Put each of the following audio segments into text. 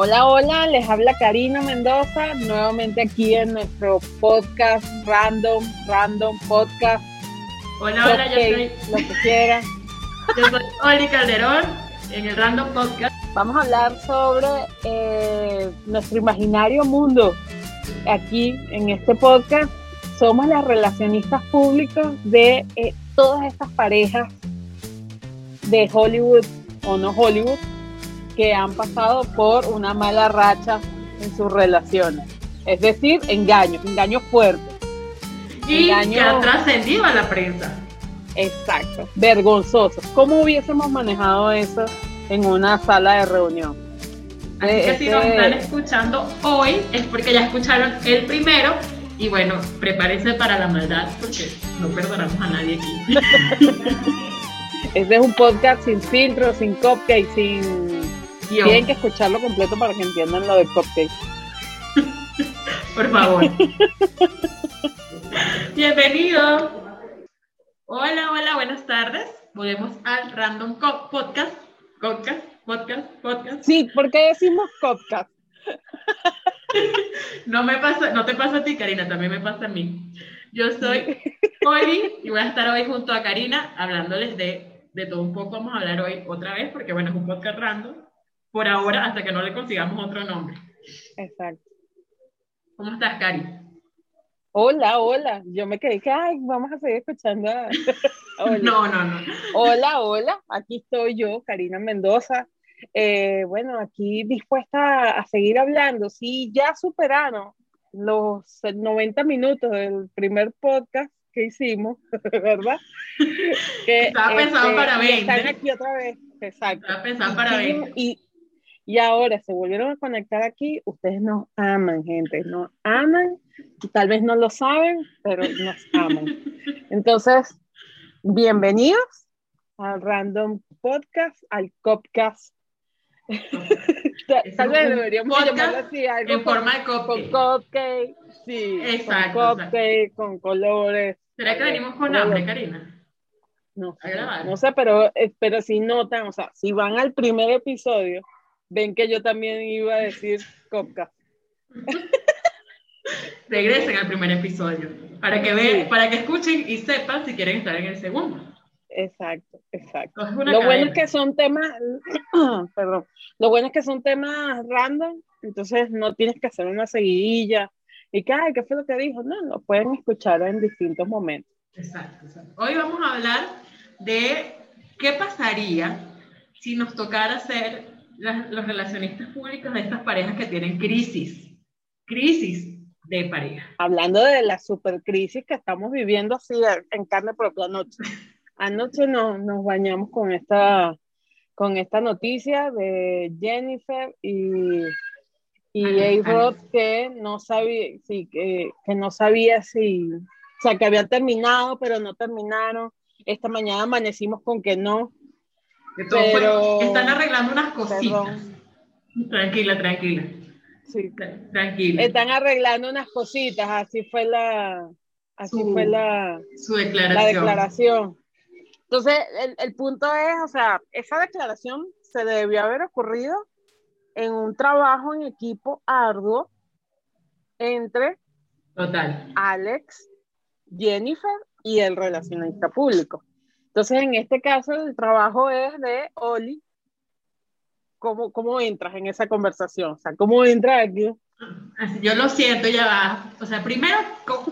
Hola, hola, les habla Karina Mendoza, nuevamente aquí en nuestro podcast Random, Random Podcast. Hola, hola, yo soy. Lo que quiera. Yo soy Oli Calderón en el Random Podcast. Vamos a hablar sobre eh, nuestro imaginario mundo. Aquí en este podcast somos las relacionistas públicos de eh, todas estas parejas de Hollywood o no Hollywood que han pasado por una mala racha en sus relaciones. Es decir, engaños, engaños fuertes. Y que han trascendido a la prensa. Exacto, vergonzosos. ¿Cómo hubiésemos manejado eso en una sala de reunión? Así que si nos están escuchando hoy es porque ya escucharon el primero y bueno, prepárense para la maldad porque no perdonamos a nadie aquí. Este es un podcast sin filtro, sin cupcake, sin tienen que escucharlo completo para que entiendan lo del cupcake. Por favor. Bienvenido. Hola, hola, buenas tardes. Volvemos al Random Podcast. Podcast, podcast, podcast. Sí, ¿por qué decimos podcast? no me pasa, no te pasa a ti, Karina, también me pasa a mí. Yo soy Oli y voy a estar hoy junto a Karina hablándoles de, de todo un poco. Vamos a hablar hoy otra vez porque, bueno, es un podcast random por ahora hasta que no le consigamos otro nombre. Exacto. ¿Cómo estás, Cari? Hola, hola. Yo me quedé que, ay, vamos a seguir escuchando. no, no, no. Hola, hola. Aquí estoy yo, Karina Mendoza. Eh, bueno, aquí dispuesta a seguir hablando. Sí, ya superaron los 90 minutos del primer podcast que hicimos, ¿verdad? Que, Estaba pensado este, para 20. Están aquí otra vez, exacto. Estaba pensado para 20. Y, y ahora se volvieron a conectar aquí, ustedes nos aman, gente, nos aman, tal vez no lo saben, pero nos aman. Entonces, bienvenidos al Random Podcast, al Copcast. tal vez deberíamos llamarlo así, algo en forma de cupcake. Con cupcake, sí, exacto, con cupcake, con colores. ¿Será que venimos con hambre, Karina? No, no sé, pero, eh, pero si notan, o sea, si van al primer episodio, ven que yo también iba a decir Copca. Regresen al primer episodio para que vean, para que escuchen y sepan si quieren estar en el segundo. Exacto, exacto. lo bueno es que son temas, perdón, lo bueno es que son temas random, entonces no tienes que hacer una seguidilla y que, ay, ¿qué fue lo que dijo? No, lo pueden escuchar en distintos momentos. Exacto, exacto. Hoy vamos a hablar de qué pasaría si nos tocara hacer los relacionistas públicos de estas parejas que tienen crisis, crisis de pareja. Hablando de la supercrisis que estamos viviendo así en carne propia anoche. Anoche nos, nos bañamos con esta, con esta noticia de Jennifer y, y A-Rod que no sabía, sí, que, que no sabía si, o sea, que habían terminado, pero no terminaron. Esta mañana amanecimos con que no, pero... están arreglando unas cositas. Tranquila, tranquila. Sí. Tranquila. Están arreglando unas cositas, así fue la, así fue la, su declaración. la declaración. Entonces, el, el, punto es, o sea, esa declaración se debió haber ocurrido en un trabajo en equipo arduo entre Total. Alex, Jennifer y el relacionista público. Entonces, en este caso, el trabajo es de Oli. ¿Cómo, cómo entras en esa conversación? O sea, ¿cómo entras aquí? yo lo siento, ya va. O sea, primero,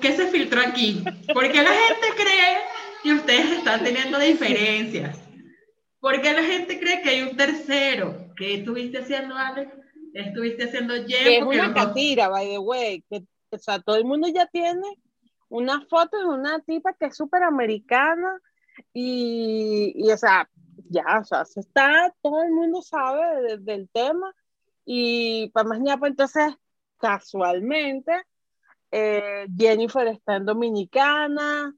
¿qué se filtró aquí? Porque la gente cree que ustedes están teniendo diferencias. Porque la gente cree que hay un tercero. ¿Qué estuviste haciendo, Alex? estuviste haciendo Jen? Que es una catira, by the way. Que, o sea, todo el mundo ya tiene una foto de una tipa que es súper americana, y, y, o sea, ya, o sea, se está, todo el mundo sabe del tema y para más pues entonces, casualmente, eh, Jennifer está en Dominicana,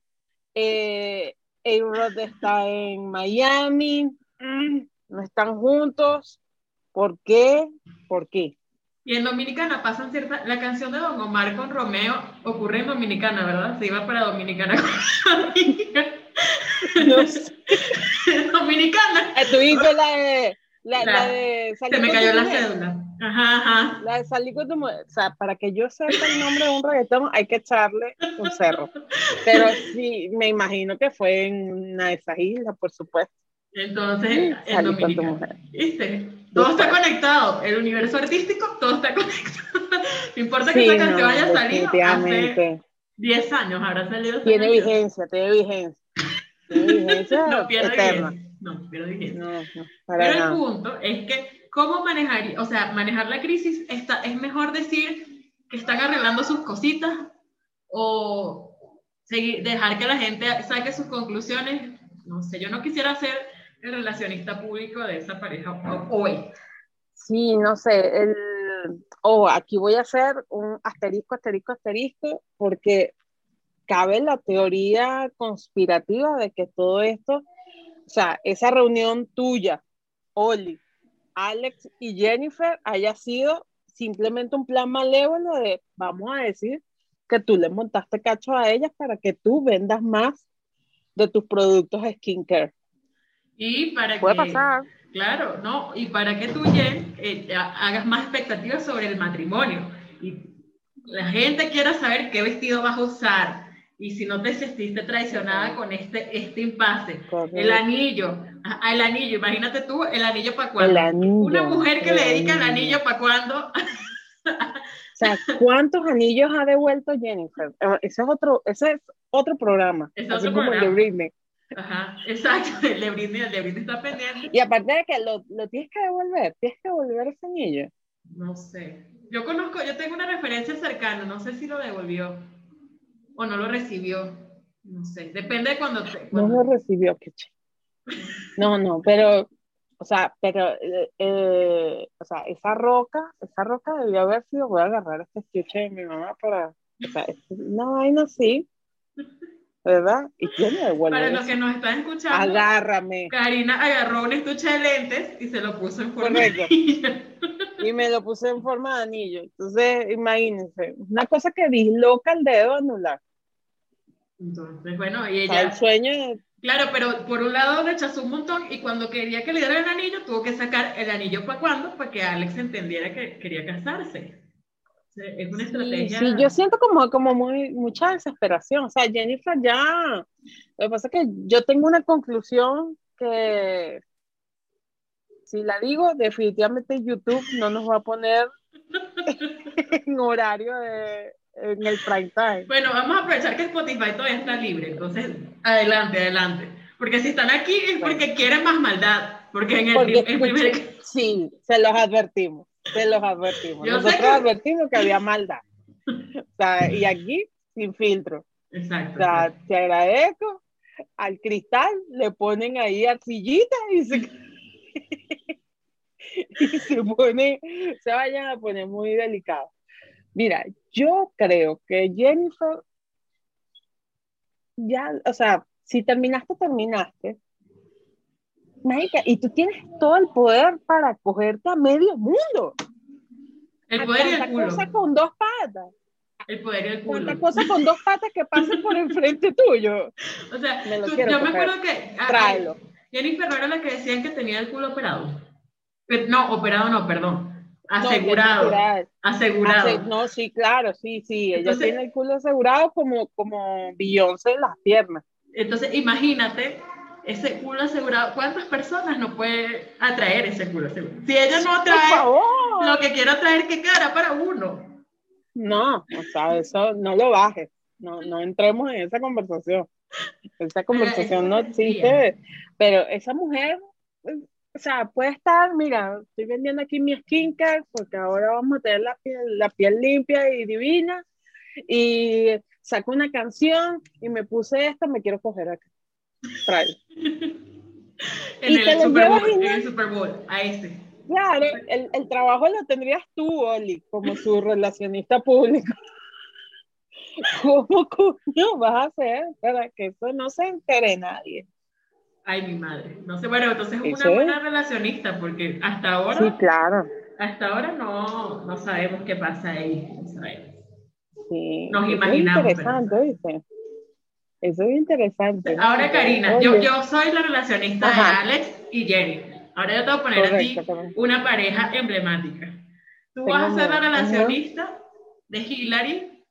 eh, A-Rod está en Miami, mm, no están juntos, ¿por qué? ¿Por qué? Y en Dominicana pasan ciertas, la canción de Don Omar con Romeo ocurre en Dominicana, ¿verdad? Se iba para Dominicana con Dominicana. Eh, tu hijo la de. La, la, de se me cayó la cédula. Ajá, ajá. La de salir con tu mujer. O sea, para que yo sepa el nombre de un reggaetón, hay que echarle un cerro. Pero sí, me imagino que fue en una de esas islas, por supuesto. Entonces, en Salí con tu Dominicana. mujer. ¿Viste? Todo está conectado. El universo artístico, todo está conectado. No importa que Sí, esa canción no, haya salido hace definitivamente. 10 años, habrá salido. Tiene vigencia, tiene vigencia. No pierde eterna. vigencia. No, no, para Pero el punto es que, ¿cómo manejar, o sea, manejar la crisis? Está, es mejor decir que están arreglando sus cositas o seguir, dejar que la gente saque sus conclusiones. No sé, yo no quisiera ser el relacionista público de esa pareja ho- hoy. Sí, no sé, el... oh, aquí voy a hacer un asterisco, asterisco, asterisco, porque cabe la teoría conspirativa de que todo esto, o sea, esa reunión tuya, Oli, Alex y Jennifer haya sido simplemente un plan malévolo de, vamos a decir, que tú le montaste cacho a ellas para que tú vendas más de tus productos skincare. Y para Puede que, pasar. claro, ¿no? Y para que tú, Jen, eh, ha- hagas más expectativas sobre el matrimonio. Y la gente quiera saber qué vestido vas a usar. Y si no te sentiste traicionada con este, este impasse. Correcto. El anillo. Ah, el anillo. Imagínate tú, el anillo para cuándo. Anillo. Una mujer que le dedica el anillo para cuándo. O sea, ¿cuántos anillos ha devuelto Jennifer? Eh, Ese es otro, ese es otro programa. Es otro como el de programa. Britney. Ajá, exacto. El de Britney, el de Britney está pendiente. Y aparte de que lo, lo tienes que devolver, tienes que devolver ese anillo. No sé. Yo conozco, yo tengo una referencia cercana, no sé si lo devolvió o no lo recibió. No sé, depende de cuando te. No lo recibió, qué No, no, pero, o sea, pero, eh, eh, o sea, esa roca, esa roca debió haber sido, voy a agarrar este estuche de mi mamá para, o sea, una vaina así, ¿verdad? Y quién me devuelve Para los que nos están escuchando, Agárrame. Karina agarró un estuche de lentes y se lo puso en forma Correcto. de anillo. y me lo puse en forma de anillo. Entonces, imagínense, una cosa que disloca el dedo anular. Entonces, bueno, y sea, el ella, sueño claro, pero por un lado rechazó un montón y cuando quería que le dieran el anillo, tuvo que sacar el anillo para cuándo, para que Alex entendiera que quería casarse. O sea, es una Sí, estrategia. sí, yo siento como, como muy, mucha desesperación. O sea, Jennifer ya. Lo que pasa es que yo tengo una conclusión que, si la digo, definitivamente YouTube no nos va a poner en horario de, en el prime time. Bueno, vamos a aprovechar que Spotify todavía está libre, entonces adelante, adelante. Porque si están aquí es porque quieren más maldad, porque en el, Porque, el primer... sí, se los advertimos, se los advertimos. Yo Nosotros que- advertimos que había maldad. O sea, y aquí, sin filtro. Exacto. O sea, te agradezco. Al cristal le ponen ahí arcillita y se, y se pone, se vayan a poner muy delicado. Mira, yo creo que Jennifer, ya, o sea, si terminaste, terminaste. Marica, y tú tienes todo el poder para cogerte a medio mundo. El poder y el culo. cosa con dos patas. El poder y el culo. Tanta cosa con dos patas que pasen por enfrente tuyo. O sea, Me tú- yo me acuerdo que ah, Tráelo. Jennifer era la que decían que tenía el culo operado. Pero- no, operado no, perdón. No, Asegurado. Jennifer, asegurado. Ase- no, sí, claro, sí, sí. Ella Entonces- tiene el culo asegurado como, como Beyoncé en las piernas. Entonces, imagínate ese culo asegurado. ¿Cuántas personas no puede atraer ese culo asegurado? Si ella no atrae lo que quiere atraer, ¿qué cara para uno? No, o sea, eso no lo bajes. No, no entremos en esa conversación. Esa conversación no existe. Pero esa mujer, eh, o sea, puede estar, mira, estoy vendiendo aquí mi skincare porque ahora vamos a tener la piel, la piel limpia y divina. Y saco una canción y me puse esta, me quiero coger acá. Tráelo. En el, Super Bowl, en el Super Bowl, a ese. Claro, el, el trabajo lo tendrías tú, Oli, como su relacionista público. ¿Cómo coño vas a hacer para que eso no se entere nadie? Ay, mi madre. No sé, bueno, entonces es una buena relacionista, porque hasta ahora, Sí, claro. hasta ahora no, no sabemos qué pasa ahí. No sabemos. Sí. Nos Eso imaginamos, Es interesante, ¿viste? Eso es interesante. ¿no? Ahora, Karina, yo, yo soy la relacionista Ajá. de Alex y Jenny. Ahora yo te voy a poner a ti Correcto, correcto. una pareja emblemática. Tú vas a ser la relacionista de Hillary.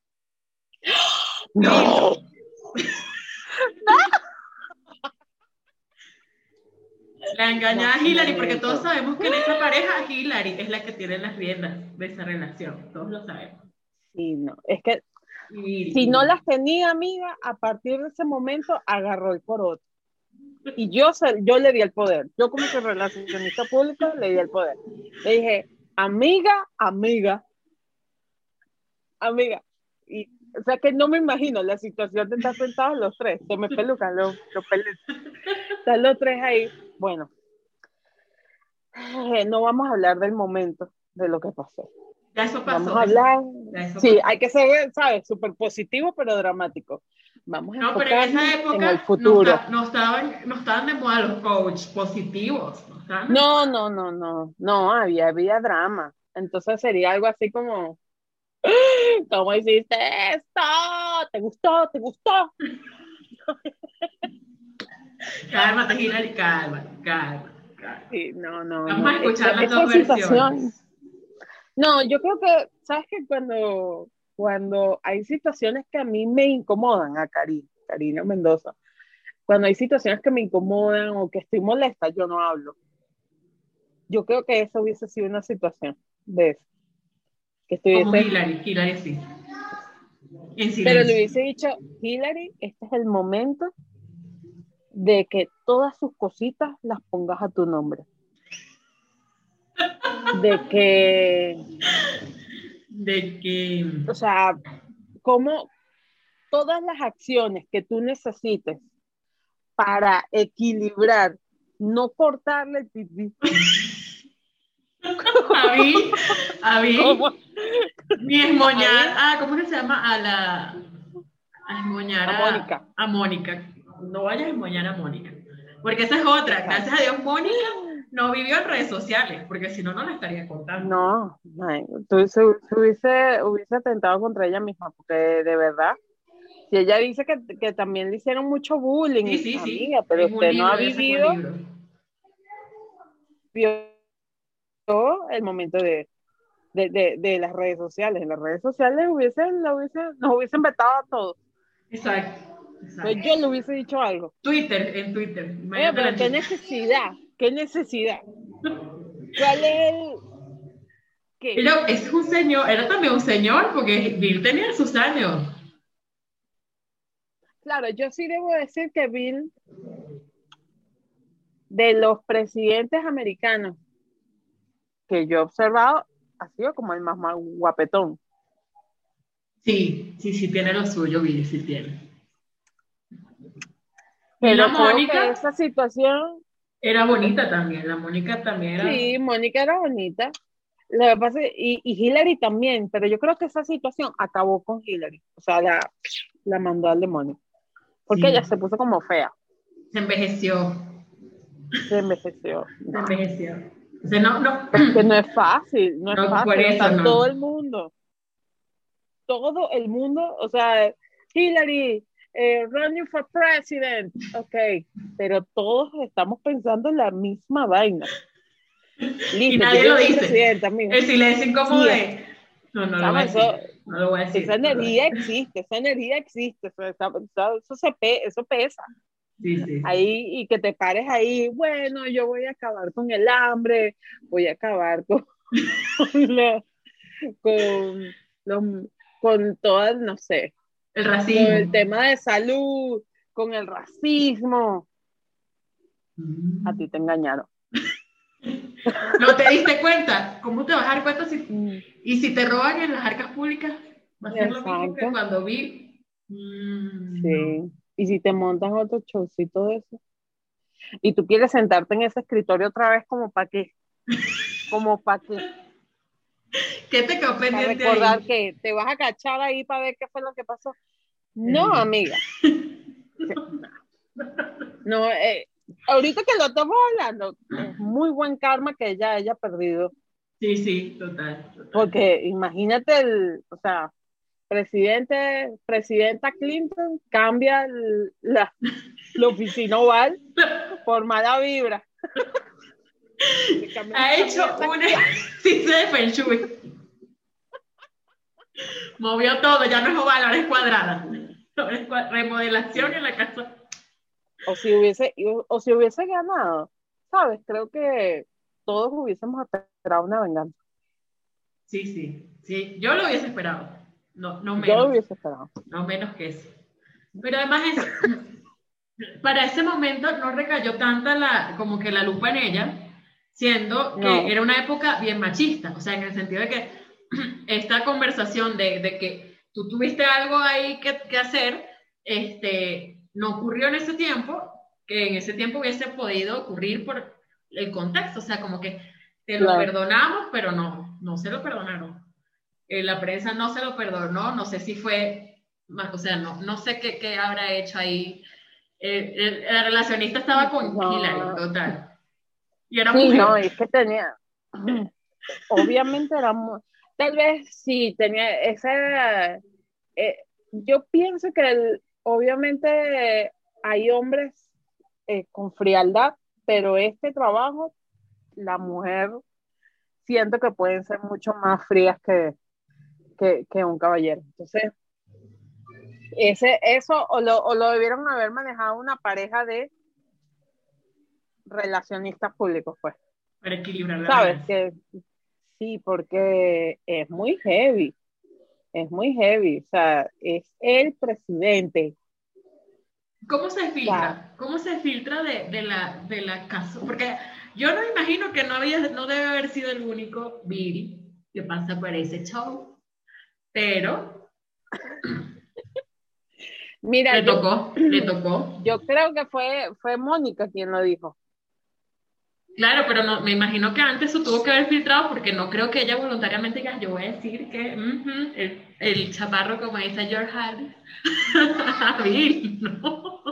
No. La engañada Hillary, porque todos sabemos que en esa pareja Hillary es la que tiene las riendas de esa relación. Todos lo sabemos. Sí, no. Es que Y- si no las tenía, amiga, a partir de ese momento agarró el otro. Y yo, yo le di el poder. Yo como que relacionista pública le di el poder. Le dije, amiga, amiga, amiga. Y, o sea que no me imagino la situación de estar sentados los tres. Se me pelucan los, los. Están los tres ahí. Bueno, eh, no vamos a hablar del momento de lo que pasó. Ya eso pasó. Vamos a hablar. Eso Sí, pasó. hay que ser, ¿sabes? Súper positivo, pero dramático. Vamos a No, pero en esa época en el futuro. No, no estaban, no estaban de moda los coach positivos. No, No, no, no, no, no, había, había drama. Entonces sería algo así como, ¿cómo hiciste esto? ¿Te gustó? ¿Te gustó? Cálmate, Hillary, cálmate, cálmate. cálmate. Sí, no, no. Vamos no. a escuchar las dos versiones. No, yo creo que, ¿sabes que Cuando, cuando hay situaciones que a mí me incomodan, a Karina, Karina Mendoza, cuando hay situaciones que me incomodan o que estoy molesta, yo no hablo. Yo creo que esa hubiese sido una situación de eso. Que Como estuviese, Hillary, Hillary sí. Pero le hubiese dicho, Hillary, este es el momento de que todas sus cositas las pongas a tu nombre. De que De que. o sea, como todas las acciones que tú necesites para equilibrar, no cortarle el pipí. A mí, a mí, ¿Cómo? ni esmoñar. Ah, ¿cómo que se llama? A la. A esmoñar A Mónica. A Mónica. No vayas a esmoñar a Mónica. Porque esa es otra. Gracias a Dios, Mónica no vivió en redes sociales, porque si no, no la estaría contando. No, ay, tú se, se hubiese, hubiese atentado contra ella misma, porque de verdad, si ella dice que, que también le hicieron mucho bullying, Sí, sí, sí. pero Es usted no ha vivido, el momento de, de, de, de las redes sociales. En las redes sociales hubiesen, la hubiesen, nos hubiesen vetado a todos. Exacto. exacto. Pues yo le hubiese dicho algo. Twitter, en Twitter. Oye, pero qué necesidad, qué necesidad. ¿Cuál es el qué? Pero es un señor, era también un señor, porque Bill tenía sus años. Claro, yo sí debo decir que Bill, de los presidentes americanos que yo he observado, ha sido como el más, más guapetón. Sí, sí, sí tiene lo suyo, sí tiene. Pero la Mónica? esa situación, Era bonita también, la Mónica también era. sí, Mónica era bonita. Lo que pasa es- y, y Hillary también, pero yo creo que esa situación acabó con Hillary. O sea, la, la mandó al demonio. Porque Sí. ella se puso como fea, Se envejeció, se envejeció. se envejeció. O sea, no, no. que no es fácil, no es fácil. por o sea, eso no. todo el mundo, todo el mundo, o sea, Hillary, eh, running for president, ok, pero todos estamos pensando en la misma vaina. Listo, nadie yo lo dice. El silencio incómodo Sí. de. No, no lo Chama, voy a decir. eso- No lo voy a decir. Esa energía existe, esa energía existe, eso, eso, eso se pe- eso pesa. Sí, sí. Ahí, y que te pares ahí, bueno, yo voy a acabar con el hambre, voy a acabar con, con, los- con todas, no sé, El con racismo. el tema de salud, con el racismo. Mm. A ti te engañaron. ¿No te diste cuenta? ¿Cómo te vas a dar cuenta si Y si te roban en las arcas públicas, va a ser lo mismo que cuando vi. mm, Sí. Y si te montan otro showcito de eso. Y tú quieres sentarte en ese escritorio otra vez como para qué. Como para qué. ¿Qué te quedó Para pendiente recordar ahí? que te vas a cachar ahí para ver qué fue lo que pasó. No, amiga. No, eh, ahorita que lo estamos hablando, es muy buen karma que ella haya perdido. Sí, sí, total. total. Porque imagínate el, o sea, presidente, presidenta Clinton cambia el- la, la oficina oval por mala vibra. Ha hecho un ejercicio de Feng Shui. Movió todo, ya no es oval, ahora es cuadrada. Remodelación en la casa. O si hubiese, o si hubiese ganado, ¿sabes? Creo que todos hubiésemos esperado una venganza. Sí, sí, sí. Yo lo hubiese esperado. No, no menos. Yo hubiese esperado. No menos que eso. Pero además es, para ese momento no recayó tanta la, como que la lupa en ella, siendo que era una época bien machista, o sea, en el sentido de que esta conversación de, de que tú tuviste algo ahí que, que, hacer, este, no ocurrió en ese tiempo, que en ese tiempo hubiese podido ocurrir por el contexto, o sea, como que te lo perdonamos, pero no, no se lo perdonaron. Eh, la prensa no se lo perdonó, no sé si fue, o sea, no, no sé qué, qué habrá hecho ahí. Eh, el, relacionista estaba con Hillary, total. Y era sí, no, es que tenía, obviamente era tal vez sí, tenía esa, eh, yo pienso que obviamente hay hombres eh, con frialdad, pero este trabajo, la mujer, siento que pueden ser mucho más frías que, que, un caballero. Entonces, ese, eso o lo, o lo debieron haber manejado una pareja de relacionistas públicos, pues. Para equilibrar la ¿Sabes? Que, sí, porque es muy heavy. Es muy heavy. O sea, es el presidente. ¿Cómo se filtra? ¿Cómo se filtra de, de, la, de la casa? Porque yo no imagino que no, había, no debe haber sido el único Bill que pasa por ese show. Pero. Mira, le tocó, le tocó. Yo creo que fue, fue Mónica quien lo dijo. Claro, pero no, me imagino que antes eso tuvo que haber filtrado porque no creo que ella voluntariamente diga, yo voy a decir que el, el, chaparro, como dice George Harris, no.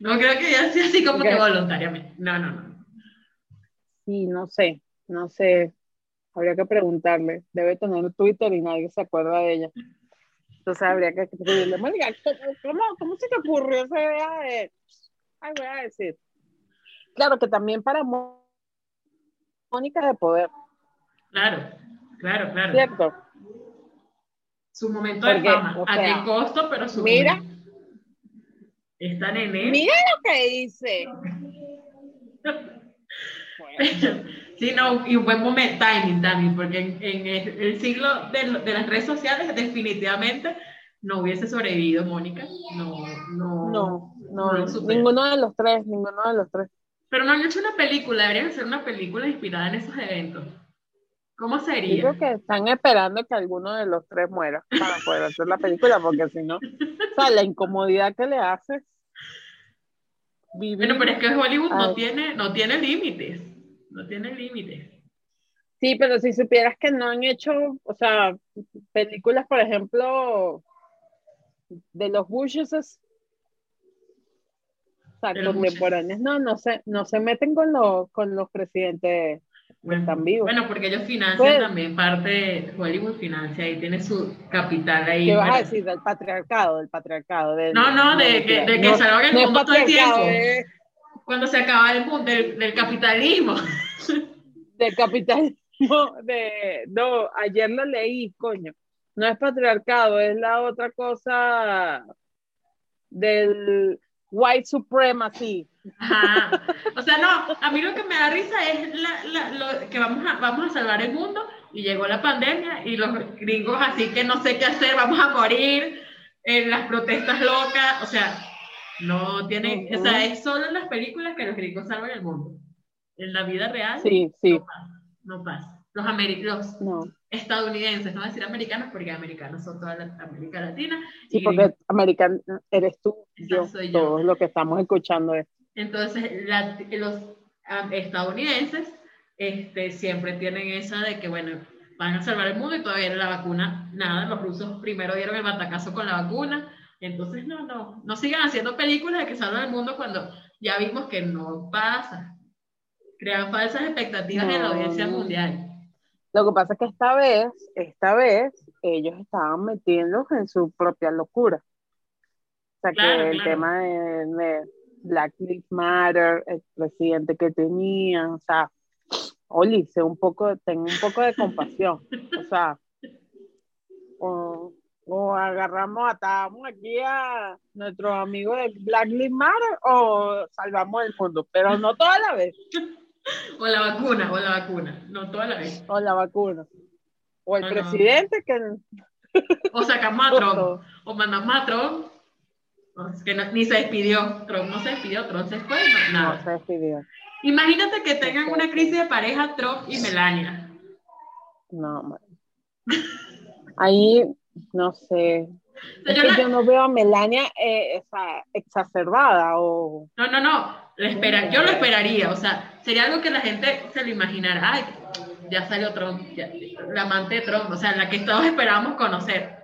No creo que ella sea así como que voluntariamente. No, no, no. Sí, no sé, no sé. Habría que preguntarle. Debe tener Twitter y nadie se acuerda de ella. Entonces habría que preguntarle, ¿cómo, cómo, se te ocurrió esa idea de... Ay, voy a decir claro que también para Mónica de poder. Claro, claro, claro. Cierto. Su momento de fama. ¿A qué costo? Pero su Mira. Está en él. Mira lo que dice. Sí, no, y un buen momento, timing también, porque en, el, siglo de, de, las redes sociales definitivamente no hubiese sobrevivido Mónica. No, no, no, no, no ninguno de los tres, ninguno de los tres. Pero no han hecho una película, deberían hacer una película inspirada en esos eventos. ¿Cómo sería? Creo que están esperando que alguno de los tres muera para poder hacer la película, porque si no, o sea, la incomodidad que le haces. Bueno, pero es que Hollywood no tiene, no tiene límites. No tiene límites. Sí, pero si supieras que no han hecho, o sea, películas, por ejemplo, de los Bushes, contemporáneos no, no se, no se meten con los, con los presidentes bueno, están vivos. Bueno, porque ellos financian pues, también parte, Hollywood financia y tiene su capital ahí. ¿Qué vas a decir? Del patriarcado, del patriarcado. Del, no, no, de, que, de que salga el mundo todo el tiempo. Cuando se acaba el mundo del, del capitalismo. Del capitalismo, de, no, ayer lo leí, coño. No es patriarcado, es la otra cosa del white supremacy. Ajá. O sea, no, a mí lo que me da risa es la, lo, que vamos a, vamos a salvar el mundo y llegó la pandemia y los gringos así que no sé qué hacer, vamos a morir en las protestas locas, o sea, no tiene, o sea, es solo en las películas que los gringos salvan el mundo. En la vida real sí, sí. no pasa. Los americanos, no estadounidenses, no decir americanos porque americanos son toda la América Latina. Sí, porque americano eres tú, yo, soy yo, todos lo que estamos escuchando es. Entonces, los estadounidenses este, siempre tienen esa de que, bueno, van a salvar el mundo y todavía la vacuna, nada, los rusos primero dieron el batacazo con la vacuna, entonces no, no, no sigan haciendo películas de que salvan el mundo cuando ya vimos que no pasa. Crean falsas expectativas en la audiencia mundial. Lo que pasa es que esta vez, esta vez, ellos estaban metiendo en su propia locura. O sea, que el tema de, Black Lives Matter, el presidente que tenía, o sea, Oli, sé un poco, tengo un poco de compasión, o sea, o, o agarramos, atamos aquí a nuestros amigos de Black Lives Matter o salvamos el mundo, pero no toda la vez. O la vacuna, o la vacuna, no toda la vez. O la vacuna. O el presidente que... O sacamos a Trump, o mandamos a Trump, que ni se despidió, Trump no se despidió, Trump se fue, no, nada. No se despidió. Imagínate que tengan una crisis de pareja Trump y Melania. No, man. Ahí, no sé. es que yo no veo a Melania eh, exacerbada o... No, no, no. espera, yo lo esperaría. O sea, sería algo que la gente se lo imaginara. Ay, ya salió Trump, la amante de Trump, o sea, la que todos esperábamos conocer.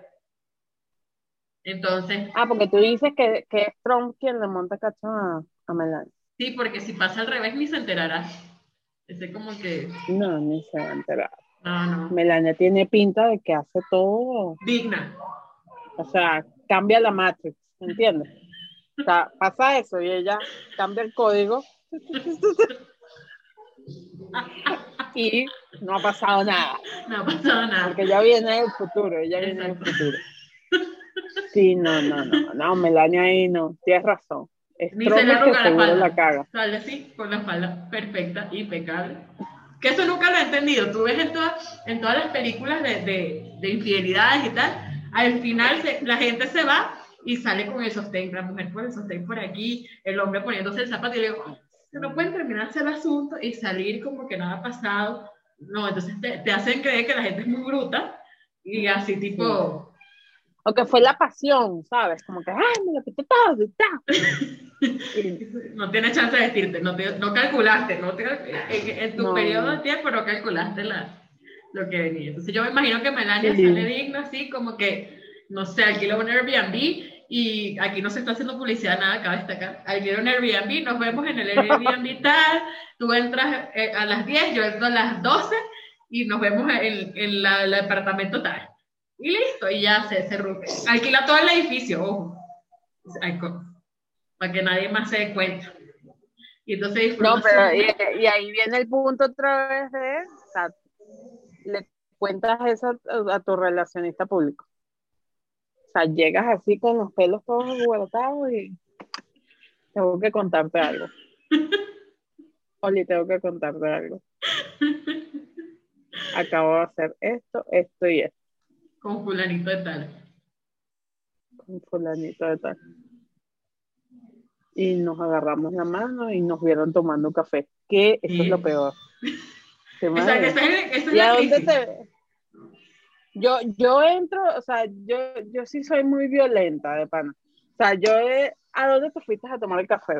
Entonces. Ah, porque tú dices que, que es Trump quien le monta cacho a, a Melania. Sí, porque si pasa al revés ni se enterará. Ese como que. No, ni se va a enterar. No, no. Melania tiene pinta de que hace todo. Digna. O sea, cambia la Matrix, ¿entiendes? O sea, pasa eso y ella cambia el código. y no ha pasado nada. No ha pasado nada. Porque ella viene del futuro, ella viene del futuro. Sí, no, no, no, no, Melania ahí no, tienes razón. Es Ni se le arruga la espalda. la caga. Sale así, con la espalda perfecta, impecable. Que eso nunca lo he entendido. Tú ves en, todas en todas las películas de, de, de infidelidades y tal, al final se, la gente se va y sale con el sostén, la mujer con el sostén por aquí, el hombre poniéndose el zapato y le digo, no pueden terminarse el asunto y salir como que nada ha pasado. No, entonces te, te hacen creer que la gente es muy bruta y así tipo... O que fue la pasión, ¿sabes? Como que, ay, me lo quité todo y tal. no tienes chance de vestirte, no, te, no calculaste, no te, en, en, tu No. periodo de tiempo no calculaste la, lo que venía. Entonces yo me imagino que Melania Sí. sale digna así, como que, no sé, alquila un Airbnb y aquí no se está haciendo publicidad, nada, cabe destacar. Alquila un Airbnb, nos vemos en el Airbnb tal, tú entras eh, a las 10, yo entro a las 12 y nos vemos en, en la, el departamento tal. Y listo, y ya se, se rompe. Alquila todo el edificio, ojo. Ay, co- Para que nadie más se dé cuenta. Y entonces disfruta No, pero y, y ahí viene el punto otra vez de, o sea, le cuentas eso a, a tu relacionista público. O sea, llegas así con los pelos todos alborotados y tengo que contarte algo. Oli, tengo que contarte algo. Acabo de hacer esto, esto y esto con fulanito de tal. con fulanito de tal. Y nos agarramos la mano y nos vieron tomando café. Que eso Sí. es lo peor. ¿Te Esa, imaginas? esa es, esa es ¿Y a la dónde crisis. te Yo, yo entro, o sea, yo, yo sí soy muy violenta de pana. O sea, yo, eh, ¿a dónde te fuiste a tomar el café?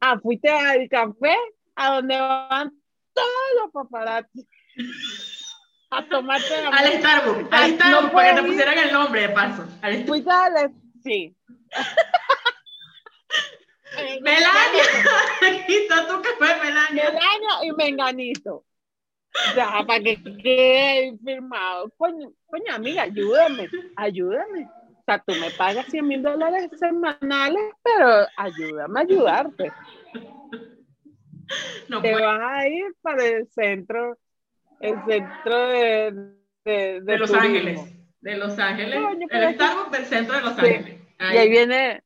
Ah, fuiste al café a donde van todos los paparazzi a tomarte la Al Starbucks, al no Starbucks, para que te puedo ir. pusieran el nombre de paso. Al. Fuiste a la- sí. Melania, aquí está tu café, Melania. Melania y Menganito. Ya, para que quede firmado. Coño, coño, amiga, ayúdame, ayúdame. O sea, tú me pagas 100 mil dólares semanales, pero ayúdame a ayudarte. No Te puede. vas a ir para el centro, el centro de, de, de de Los turismo. Ángeles. De Los Ángeles. Coño, el Starbucks del centro de Los Sí. Ángeles. Y ahí viene,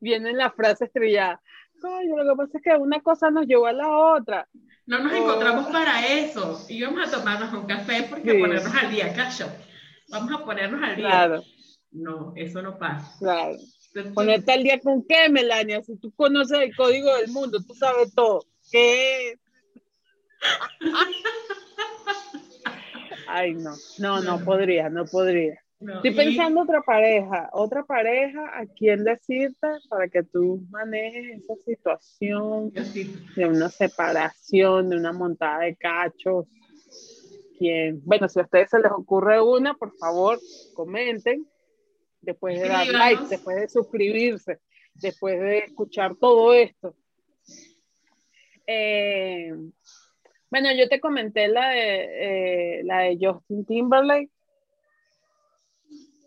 viene la frase estrellada. Coño, lo que pasa es que una cosa nos llevó a la otra. No nos Oh. encontramos para eso. Íbamos a tomarnos un café porque Sí. ponernos al día, cacho. Vamos a ponernos al día. Claro, No, eso no pasa. claro. Entonces, Ponerte al día con qué, Melania, si tú conoces el código del mundo, tú sabes todo. ¿Qué? Ay, no, no, no podría, no podría. No, Estoy y- pensando otra pareja, otra pareja a quien decirte para que tú manejes esa situación Diosito. de una separación, de una montada de cachos. Quien, bueno, si a ustedes se les ocurre una, por favor, comenten. Después de dar like, después de suscribirse, después de escuchar todo esto. Eh, bueno, yo te comenté la de, eh, la de Justin Timberlake,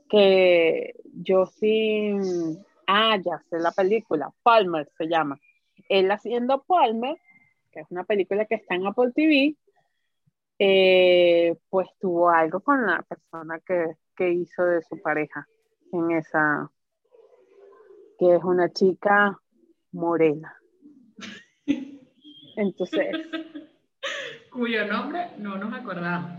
que Justin Ah, ya sé la película, Palmer se llama. Él haciendo Palmer, que es una película que está en Apple TV, eh, pues tuvo algo con la persona que, que hizo de su pareja en esa, que es una chica morena. Entonces. Cuyo nombre no nos acordamos.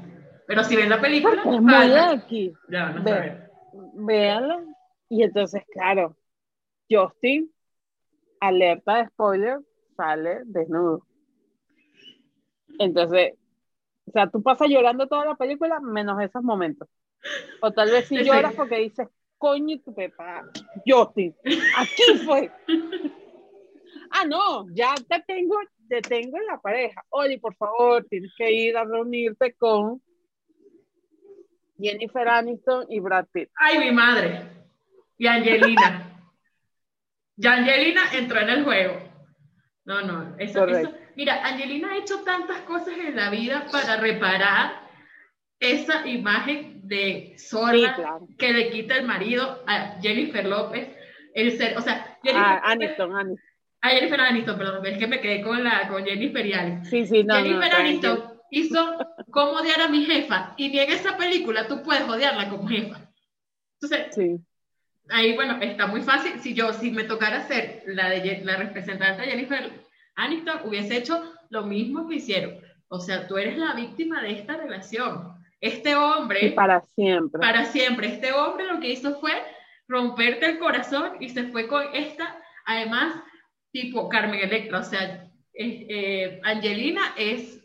Pero si ven la película. Es muy. Ya, no Véanlo. Y entonces, claro, Justin, alerta de spoiler, sale desnudo. Entonces, o sea, tú pasas llorando toda la película menos esos momentos. O tal vez si lloras porque dices, coño, tu pepa, Justin, aquí fue. ah, no, ya te tengo, te tengo en la pareja. Oye, por favor, tienes que ir a reunirte con Jennifer Aniston y Brad Pitt. Ay, mi madre. Y Angelina. ya Angelina entró en el juego. No, no, eso, eso, Mira, Angelina ha hecho tantas cosas en la vida para reparar esa imagen de sola que le quita el marido a Jennifer López. El ser, o sea, Jennifer, ah, Aniston, Aniston. A Jennifer Aniston, perdón, es que me quedé con, la, con Jennifer y Sí, sí, no, Jennifer Aniston hizo cómo odiar a mi jefa y ni en esa película tú puedes odiarla como jefa. Entonces, sí. ahí, bueno, está muy fácil. Si yo, si me tocara ser la, de, la representante de Jennifer Aniston, hubiese hecho lo mismo que hicieron. O sea, tú eres la víctima de esta relación. Este hombre... para siempre. Para siempre. Este hombre lo que hizo fue romperte el corazón y se fue con esta, además, tipo Carmen Electra, o sea, eh, Angelina es,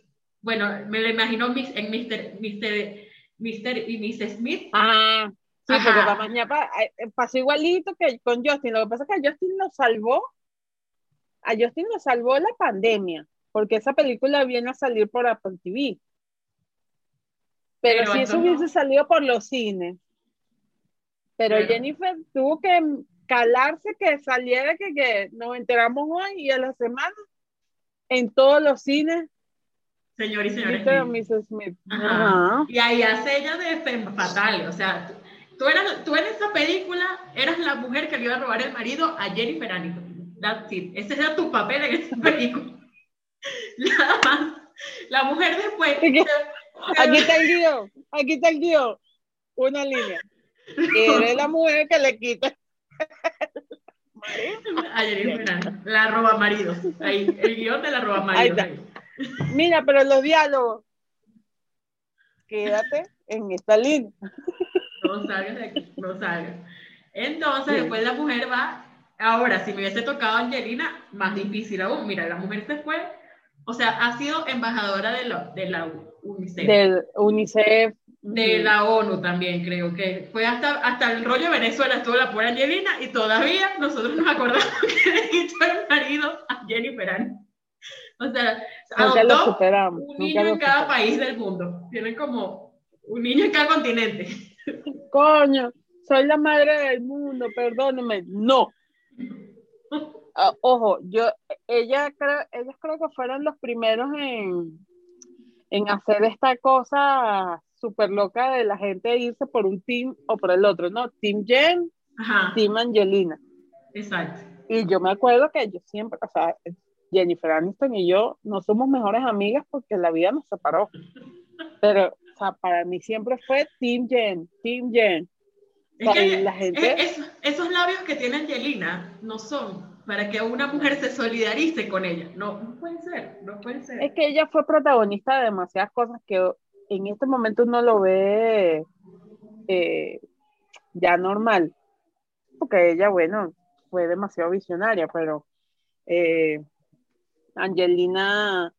bueno, me lo imagino en Mr. Mr. Mr. y Miss Smith. Ah, sí, porque mañana eh, pasó igualito que con Justin, lo que pasa es que Justin lo salvó, a Justin lo salvó la pandemia, porque esa película viene a salir por Apple TV. Pero, si eso hubiese salido por los cines. Pero, Jennifer tuvo que calarse que saliera que, que nos enteramos hoy y a la semana en todos los cines. Señor y señores. Smith. Y ahí hace ella de fatal. O sea, tú, eras, tú en esa película eras la mujer que le iba a robar el marido a Jennifer Aniston. That's it. Ese era tu papel en esa película. Nada más. La mujer después. Aquí está el guion. Aquí está el guion. Una línea. Eres la mujer que le quita la roba marido. Ahí, el guion de la roba marido. Mira, pero los diálogos. Quédate en esta línea. No salgas de aquí, no salgas. Entonces, después la mujer va. Ahora, si me hubiese tocado Angelina, más difícil aún. Mira, la mujer se fue. O sea, ha sido embajadora de, lo, de la UNICEF. Del UNICEF, de la ONU también, creo que fue hasta, hasta el rollo de Venezuela, estuvo la pobre Angelina y todavía nosotros nos acordamos que le quitó el marido a Jennifer. O sea, adoptó un niño en cada país del mundo. Tienen como un niño en cada continente. Coño, soy la madre del mundo, perdóneme. No. Ah, ojo, yo, ella creo, ellos creo que fueron los primeros en, en hacer esta cosa súper loca de la gente irse por un team o por el otro, ¿no? Team Jen, Team Angelina. Exacto. Y yo me acuerdo que yo siempre, o sea, Jennifer Aniston y yo no somos mejores amigas porque la vida nos separó. Pero, o sea, para mí siempre fue Team Jen, Team Jen. la gente... esos labios que tiene Angelina no son para que una mujer se solidarice con ella. No, no puede ser, no puede ser. Es que ella fue protagonista de demasiadas cosas que en este momento uno lo ve eh, ya normal, porque ella, bueno, fue demasiado visionaria, pero eh, Angelina,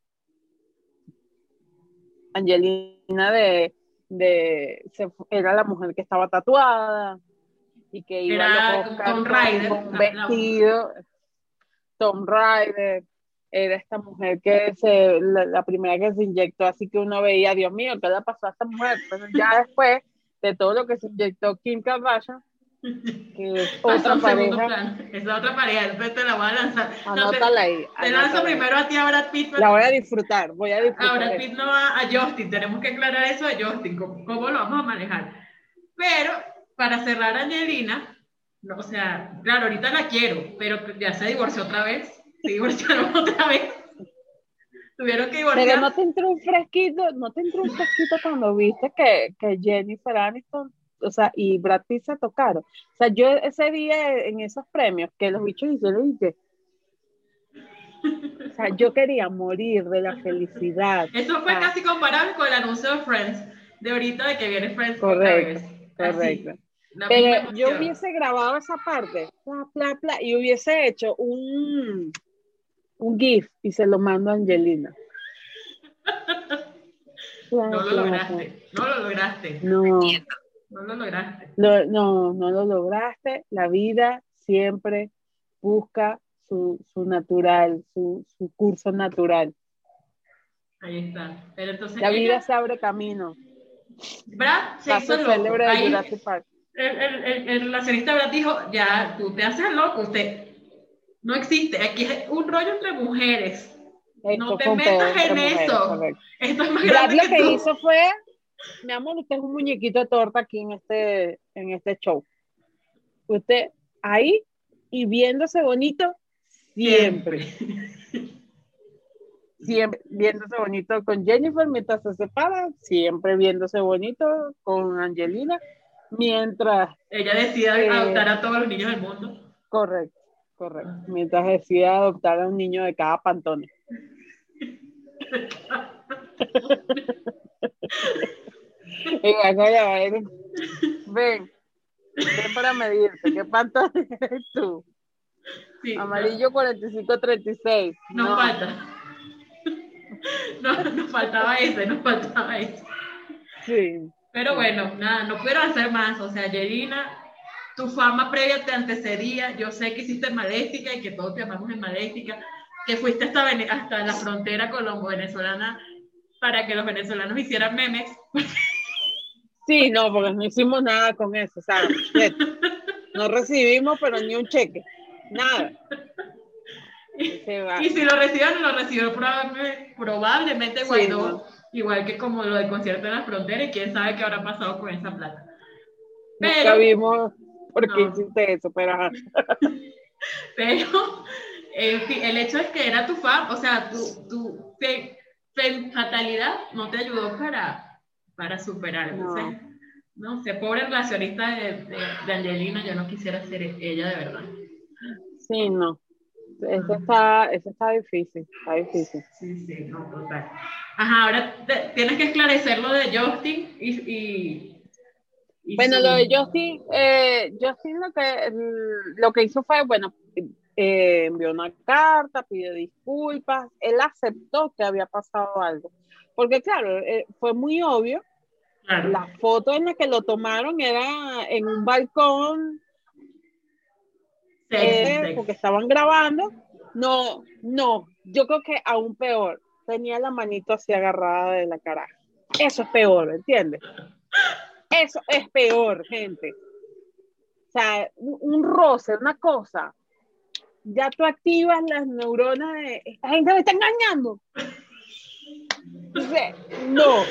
Angelina de, de era la mujer que estaba tatuada y que iba a Tom Rider, con un vestido, Tom Rider, era esta mujer que se, la, primera que se inyectó, así que uno veía, Dios mío, ¿qué le pasó a esta mujer? Pero ya después de todo lo que se inyectó Kim Kardashian, que es otra pareja. Es otra pareja, después te la voy a lanzar. Anótala ahí. Te lanzo primero a ti a Brad Pitt. La voy a disfrutar, voy a disfrutar. A Brad Pitt no a, a Justin, tenemos que aclarar eso a Justin, cómo, cómo lo vamos a manejar. Pero, para cerrar Angelina, no, o sea, claro, ahorita la quiero, pero ya se divorció otra vez, se divorciaron otra vez. Tuvieron que divorciar. Pero no te entró un fresquito, no te entró un fresquito cuando viste que, que Jennifer Aniston, o sea, y Brad Pitt se tocaron. O sea, yo ese día en esos premios, que los bichos hicieron que, o sea, yo quería morir de la felicidad. Eso fue Ah, casi comparable con el anuncio de Friends, de ahorita de que viene Friends Correcto. Así, correcto. la misma Pero yo hubiese grabado esa parte, pla, pla, pla, y hubiese hecho un, un GIF y se lo mando a Angelina. No lo lograste, no lo lograste. No, no lo lograste. lo- no, no lo lograste. La vida siempre busca su, su natural, su, su curso natural. Ahí está. Pero entonces La vida ella- se abre camino. Brad se hizo loco. de Ahí, Jurassic Park. el, el, el, el relacionista Brad dijo, ya, tú te haces loco, usted no existe. Aquí es un rollo entre mujeres. No Esto te fue un metas en mujeres, eso. Esto es más Brad grande lo que que hizo fue, mi amor, usted es un muñequito de torta aquí en este, en este show. Usted ahí y viéndose bonito siempre, siempre viéndose bonito con Jennifer mientras se separan, siempre viéndose bonito con Angelina, mientras, Ella decide Eh, adoptar a todos los niños del mundo. correcto, correcto, mientras decide adoptar a un niño de cada pantone. Y ven, ven, ven para medirte, ¿qué pantone eres tú? Sí, Amarillo 4536. Nos No, falta. No, nos faltaba ese, nos faltaba ese. sí. Pero bueno, nada, no puedo hacer más. O sea, Yerina, tu fama previa te antecedía. Yo sé que hiciste Maléfica y que todos te amamos en Maléfica, que fuiste hasta, hasta la frontera colombo-venezolana para que los venezolanos hicieran memes. Sí, no, porque no hicimos nada con eso, o sea, net. no recibimos, pero ni un cheque, nada. Se va. Y si lo recibieron, lo recibió probable- probablemente Sí, no. igual que como lo del concierto en la frontera, y quién sabe qué habrá pasado con esa plata. Nunca Pero, vimos por qué No. hiciste eso, pero pero en fin, el hecho es que era tu fan, o sea, tu, tu fatalidad no te ayudó para, para superar. No. Entonces, no sé, pobre relacionista de, de, de Angelina, yo no quisiera ser ella de verdad. sí, no. Eso está, eso está difícil, está difícil. Sí, sí, no, total. Ajá, ahora te- tienes que esclarecer lo de Justin y. y, y Bueno, su- lo de Justin, eh, Justin lo que, lo que hizo fue, bueno, eh, envió una carta, pidió disculpas, él aceptó que había pasado algo, porque claro, eh, fue muy obvio, Claro. la foto en la que lo tomaron era en un balcón, eh, porque estaban grabando, no, no, yo creo que aún peor, tenía la manito así agarrada de la cara, eso es peor, ¿entiendes? Eso es peor, gente. O sea, un, un roce, una cosa. Ya tú activas las neuronas de esta gente me está engañando. No.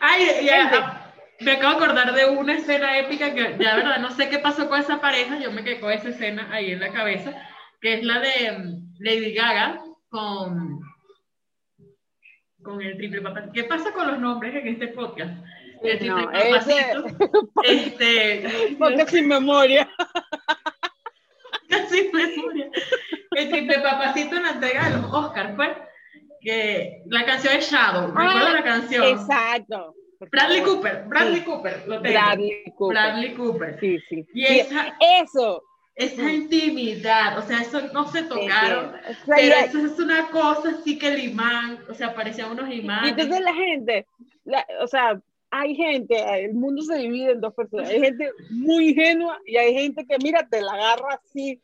Ay, ya, Gente. ah, me acabo de acordar de una escena épica que ya, verdad, no sé qué pasó con esa pareja, yo me quedé con esa escena ahí en la cabeza, que es la de mm, Lady Gaga con, con el triple papá. ¿Qué pasa con los nombres en este podcast? El triple No, ese, papacito, este, porque sin memoria. sin memoria. El triple papacito en la entrega de los Oscars fue que la canción es Shadow, recuerda la canción. Ah, Exacto. Bradley. Cooper, Bradley Sí. Cooper, lo tengo. Bradley Cooper. Bradley Cooper. Sí, sí. Y Y esa, eso. esa intimidad, o sea, eso no se tocaron, O sea, pero ya- eso es una cosa así que el imán, o sea, parecían unos Y imanes. entonces la gente, la- o sea, hay gente, el mundo se divide en dos personas. Hay gente muy ingenua y hay gente que, mira, te la agarra así.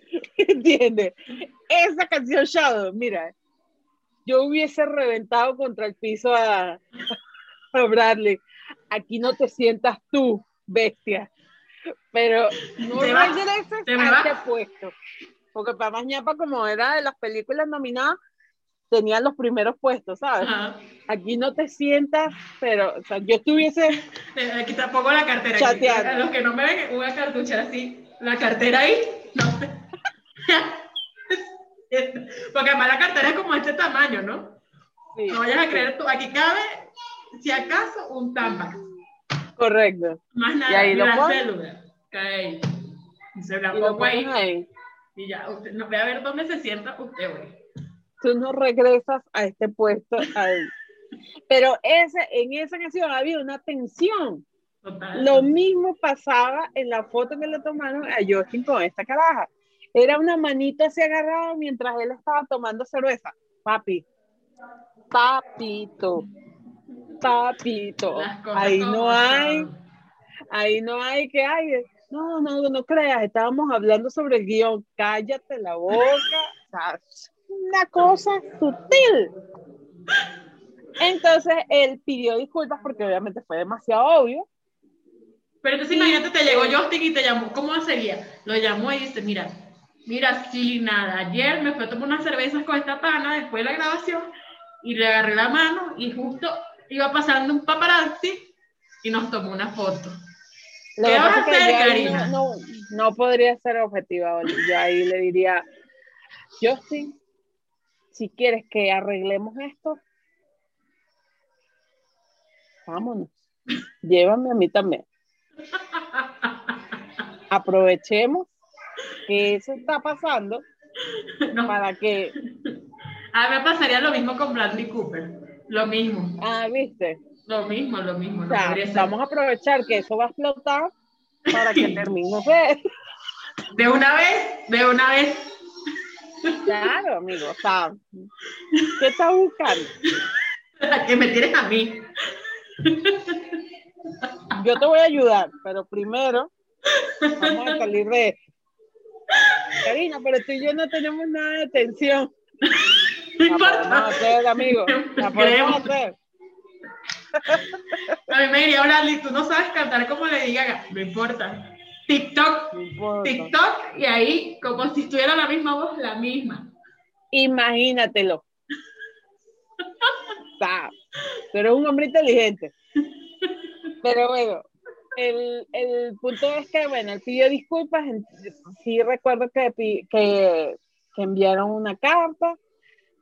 ¿Entiendes? Esa canción Shadow, mira, yo hubiese reventado contra el piso a, a Bradley. Aquí no te sientas tú, bestia. Pero no regreses te a me este puesto. Porque para Ñapa, como era de las películas nominadas, tenían los primeros puestos, ¿sabes? Aquí no te sientas, pero, o sea, yo estuviese... Aquí tampoco la cartera. Chateando. A los que no me ven, una cartuchera así, la cartera ahí, no Porque además la cartera es como este tamaño, ¿no? no vayas a creer tú, aquí cabe, si acaso, un Tampax. Correcto. Más nada, y ahí lo la célula. Cae Y se la pongo ahí. Y ya, usted, no, ve a ver dónde se sienta usted, güey tú no regresas a este puesto ahí. Pero ese, en esa canción había una tensión. Lo mismo pasaba en la foto que le tomaron a Justin con esta caraja. Era una manita así agarrada mientras él estaba tomando cerveza. Papi, papito, papito. Ahí no hay, ahí no hay que hay. No, no, no creas, estábamos hablando sobre el guion. Cállate la boca. una cosa sutil. Entonces él pidió disculpas porque obviamente fue demasiado obvio. Pero entonces imagínate, te llegó Justin y te llamó, ¿cómo seguía? Lo llamó y dice, mira, mira, sí, nada, ayer me fue a tomar unas cervezas con esta pana después de la grabación y le agarré la mano y justo iba pasando un paparazzi y nos tomó una foto. ¿Qué vas a hacer, Karina? No, no, podría ser objetiva, yo ahí le diría, Justin, si quieres que arreglemos esto, vámonos. Llévame a mí también. Aprovechemos que eso está pasando para que. A mí me pasaría lo mismo con Bradley Cooper. Lo mismo. Ah, ¿viste? Lo mismo, lo mismo. vamos a aprovechar que eso va a explotar para que termine de... de una vez, de una vez. Claro, amigo, o sea, ¿qué estás buscando? Que me tienes a mí. Yo te voy a ayudar, pero primero vamos a salir de esto. Karina, pero tú y yo no tenemos nada de tensión. No importa. Hacer, amigo. La podemos hacer. A mí me diría, hablar y tú no sabes cantar como le diga, no importa. TikTok, TikTok, y ahí, como si estuviera la misma voz, la misma. Imagínatelo. Pero eres un hombre inteligente. Pero bueno, el, el, punto es que, bueno, él pidió disculpas. Sí recuerdo que, que, que enviaron una carta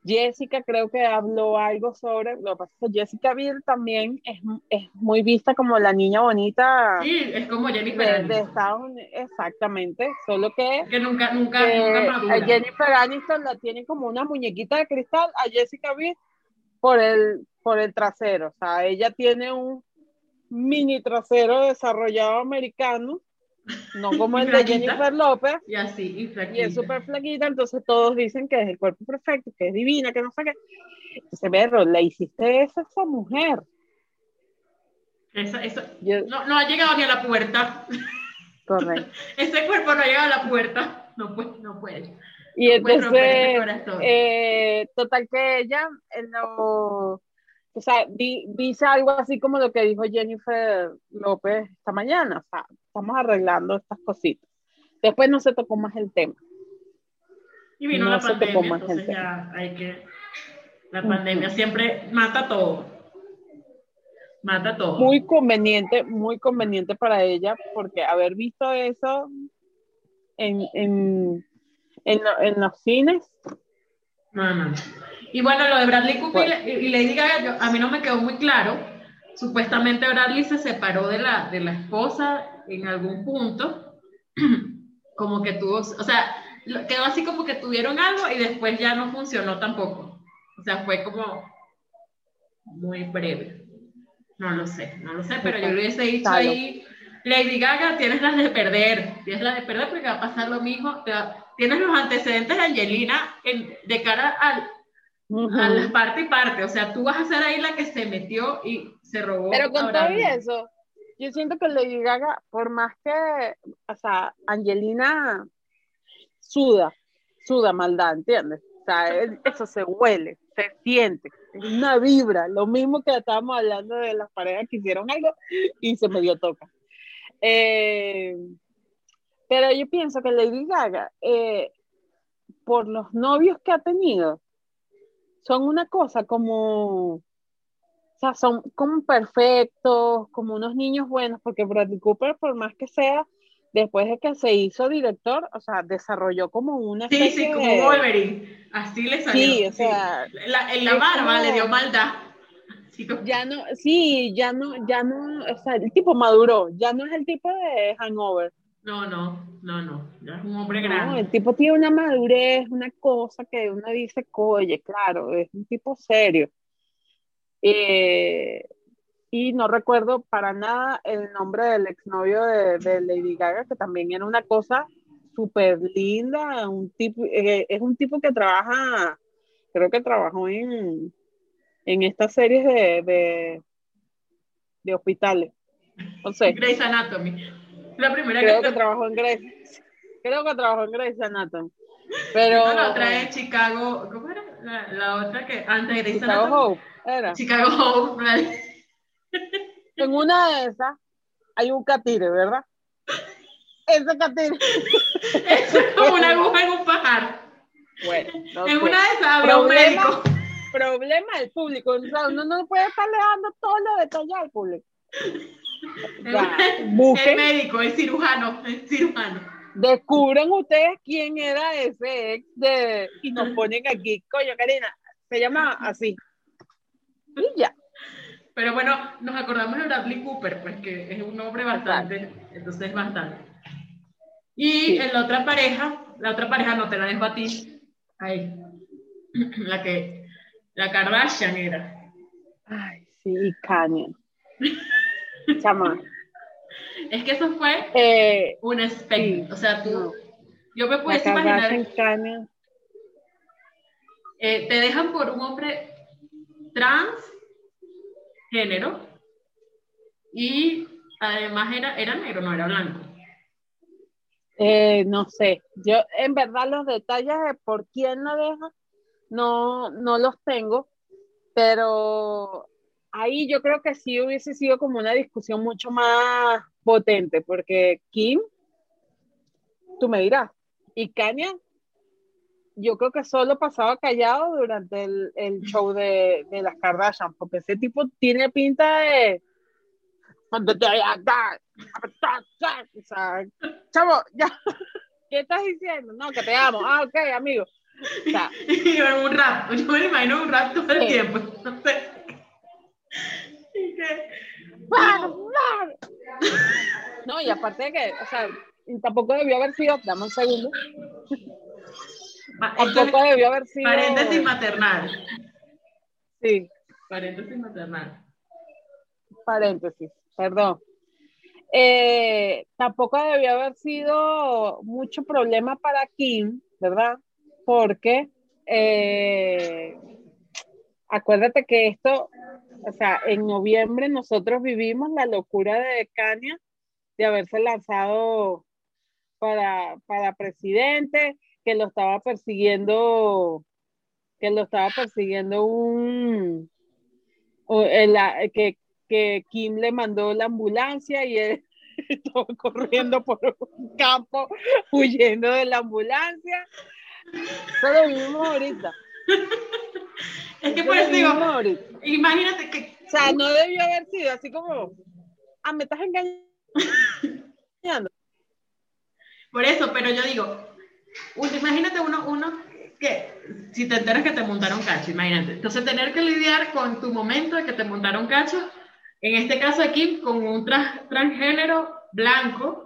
Jessica creo que habló algo sobre, lo que pasa es que Jessica Biel también es, es muy vista como la niña bonita. Sí, es como Jennifer de, de Estados Unidos, exactamente, solo que... Que nunca, nunca, nunca A Jennifer Aniston la tiene como una muñequita de cristal, a Jessica Biel por el, por el trasero, o sea, ella tiene un mini trasero desarrollado americano no como el de Jennifer López. Y así, y es súper flaquita, entonces todos dicen que es el cuerpo perfecto, que es divina, que no sé qué. Entonces, Berro, le hiciste eso a esa mujer. no, no, ha llegado ni a la puerta. Correcto. Ese cuerpo no ha llegado a la puerta. No puede, no puede. Y entonces, eh, total que ella, lo o sea, dice algo así como lo que dijo Jennifer López esta mañana, o sea, estamos arreglando estas cositas. Después no se tocó más el tema. Y vino la pandemia, entonces ya hay que... La pandemia siempre mata todo. Mata todo. Muy conveniente, muy conveniente para ella, porque haber visto eso en, en, en, en los cines. No, no. Y bueno, lo de Bradley Cooper y Lady Gaga, a mí no me quedó muy claro. Supuestamente Bradley se separó de la, de la esposa en algún punto, como que tuvo, o sea, quedó así como que tuvieron algo y después ya no funcionó tampoco. O sea, fue como muy breve. No lo sé, no lo sé, pero yo le hubiese dicho ahí, Lady Gaga, tienes las de perder, tienes las de perder porque va a pasar lo mismo, tienes los antecedentes de Angelina en, de cara al a las parte y parte. O sea, tú vas a ser ahí la que se metió y se robó. Pero con todo eso, yo siento que Lady Gaga, por más que, o sea, Angelina suda, suda maldad, ¿entiendes? O sea, eso se huele, se siente, es una vibra, lo mismo que estábamos hablando de las parejas que hicieron algo y se medio toca. Eh, pero yo pienso que Lady Gaga, eh, por los novios que ha tenido, son una cosa como, o sea, son como perfectos, como unos niños buenos, porque Bradley Cooper, por más que sea, después de que se hizo director, o sea, desarrolló como una Sí, sí, como Wolverine. Así le salió. Sí, o sea. en la barba le dio maldad. Ya no, sí, ya no, ya no, o sea, el tipo maduró, ya no es el tipo de hangover. No, no, no, no, ya es un hombre grande. el tipo tiene una madurez, una cosa que uno dice, oye, claro, es un tipo serio. Eh, y no recuerdo para nada el nombre del exnovio de, de Lady Gaga, que también era una cosa súper linda, un tipo, eh, es un tipo que trabaja, creo que trabajó en, en estas series de, de, hospitales. No sé. Grey's Anatomy. La primera creo que, trabajó en Grey's. Creo que trabajó en Grey's Anatomy. Pero. la otra es Chicago. ¿Cómo era? La, otra que antes de Grey's Chicago Anatomy. Hope. Era. Chicago Hope. En una de esas hay un catire, ¿verdad? Ese catire. es como una aguja en un pajar. Bueno, en una de esas había un médico. Problema del público. O sea, uno no puede estar dando todos los detalles al público. el médico, el cirujano, el cirujano. Descubren ustedes quién era ese ex de. Y nos ponen aquí, coño, Karina, se llama así. Y ya. Pero bueno, nos acordamos de Bradley Cooper, pues que es un hombre bastante, entonces bastante. Y en la otra pareja, la otra pareja no te la dejo a ti, ahí, la que, la Kardashian era. Ay, sí, Kanye. Chama. Es que eso fue eh, un espectro, o sea, tú, yo me puedo imaginar. Eh, te dejan por un hombre trans género y además era, era negro, no era blanco. Eh, no sé, yo en verdad los detalles de por quién lo deja no, no los tengo, pero ahí yo creo que sí hubiese sido como una discusión mucho más potente, porque Kim, tú me dirás, y Kanye yo creo que solo pasaba callado durante el, el show de, de, las Kardashian, porque ese tipo tiene pinta de... O sea, chavo, ya, ¿qué estás diciendo? No, que te amo. Ah, ok, amigo. O sea, un rap, yo me imagino un rap todo el tiempo. No sé. No, y aparte de que, o sea, tampoco debió haber sido, dame un segundo. Tampoco debió haber sido. Paréntesis maternal. Sí. Paréntesis maternal. Paréntesis, perdón. Eh, tampoco debió haber sido mucho problema para Kim, ¿verdad? Porque eh, acuérdate que esto, o sea, en noviembre nosotros vivimos la locura de Kanye de haberse lanzado para, para presidente que lo estaba persiguiendo, que lo estaba persiguiendo un, que, que Kim le mandó la ambulancia y él estaba corriendo por un campo huyendo de la ambulancia. Eso lo vimos ahorita. Es que por eso digo, imagínate que... O sea, no debió haber sido así como, ah, me estás engañando. Por eso, pero yo digo, imagínate uno, uno que, si te enteras que te montaron cacho, imagínate. Entonces, tener que lidiar con tu momento de que te montaron cacho, en este caso aquí, con un transgénero blanco,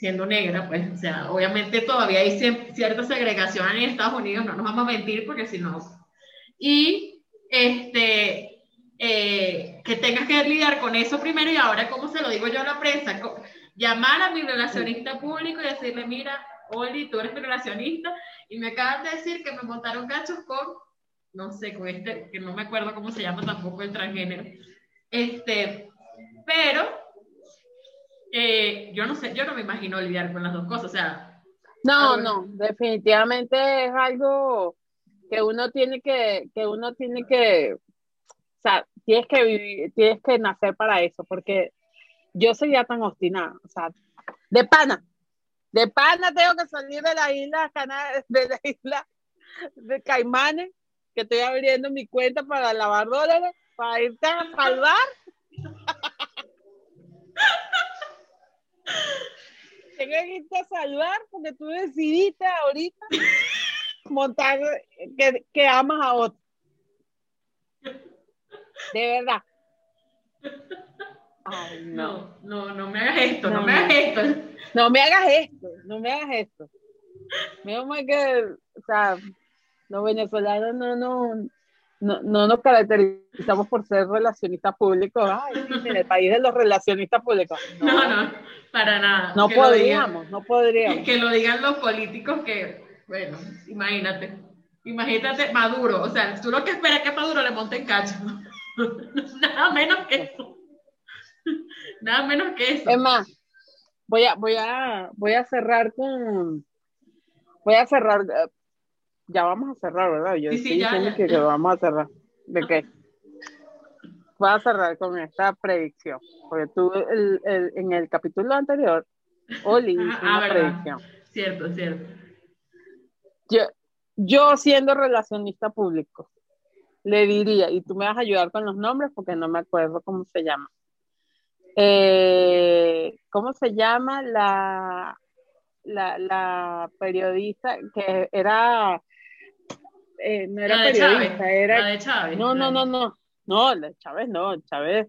siendo negra, pues, o sea, obviamente todavía hay cierta segregación en Estados Unidos, no nos vamos a mentir porque si no. Y, este, eh, que tengas que lidiar con eso primero y ahora, ¿cómo se lo digo yo a la prensa? Llamar a mi relacionista público y decirle, mira, Oli, tú eres mi relacionista, y me acaban de decir que me montaron cachos con, no sé, con este, que no me acuerdo cómo se llama tampoco el transgénero. Este, pero eh, yo no sé, yo no me imagino lidiar con las dos cosas, o sea. No, no, definitivamente es algo que uno tiene que, que uno tiene que, o sea, tienes que vivir, tienes que nacer para eso, porque yo soy ya tan obstinada, o sea, de pana, de pana tengo que salir de la isla de la isla de Caimanes, que estoy abriendo mi cuenta para lavar dólares, para irte a salvar. Tengo que irte a salvar porque tú decidiste ahorita montar que, que amas a otro. De verdad. Ay, no. no, no, me hagas esto, no, me hagas esto. No me hagas esto, no me hagas esto. Menos mal que, o sea, los venezolanos no, no, no, no nos caracterizamos por ser relacionistas públicos. Ay, en el país de los relacionistas públicos. No, no, para nada. No podríamos, no podríamos. Que lo digan los políticos que, bueno, imagínate. Imagínate Maduro, o sea, tú lo que esperas es que Maduro le monte en cacho. Nada menos que eso. Nada menos que eso. Es más, voy a, voy a, voy a cerrar con, voy a cerrar, ya vamos a cerrar, ¿verdad? Yo sí, estoy diciendo Que, vamos a cerrar. ¿De qué? Voy a cerrar con esta predicción, porque tú el, el, en el capítulo anterior, Oli hizo ah, una predicción. Cierto, cierto. Yo, yo siendo relacionista público, le diría, y tú me vas a ayudar con los nombres porque no me acuerdo cómo se llama. Eh, ¿Cómo se llama la, la, la periodista que era... Eh, no era periodista, era... La de Chávez. No, no, no, no. No, la de Chávez no, Chávez.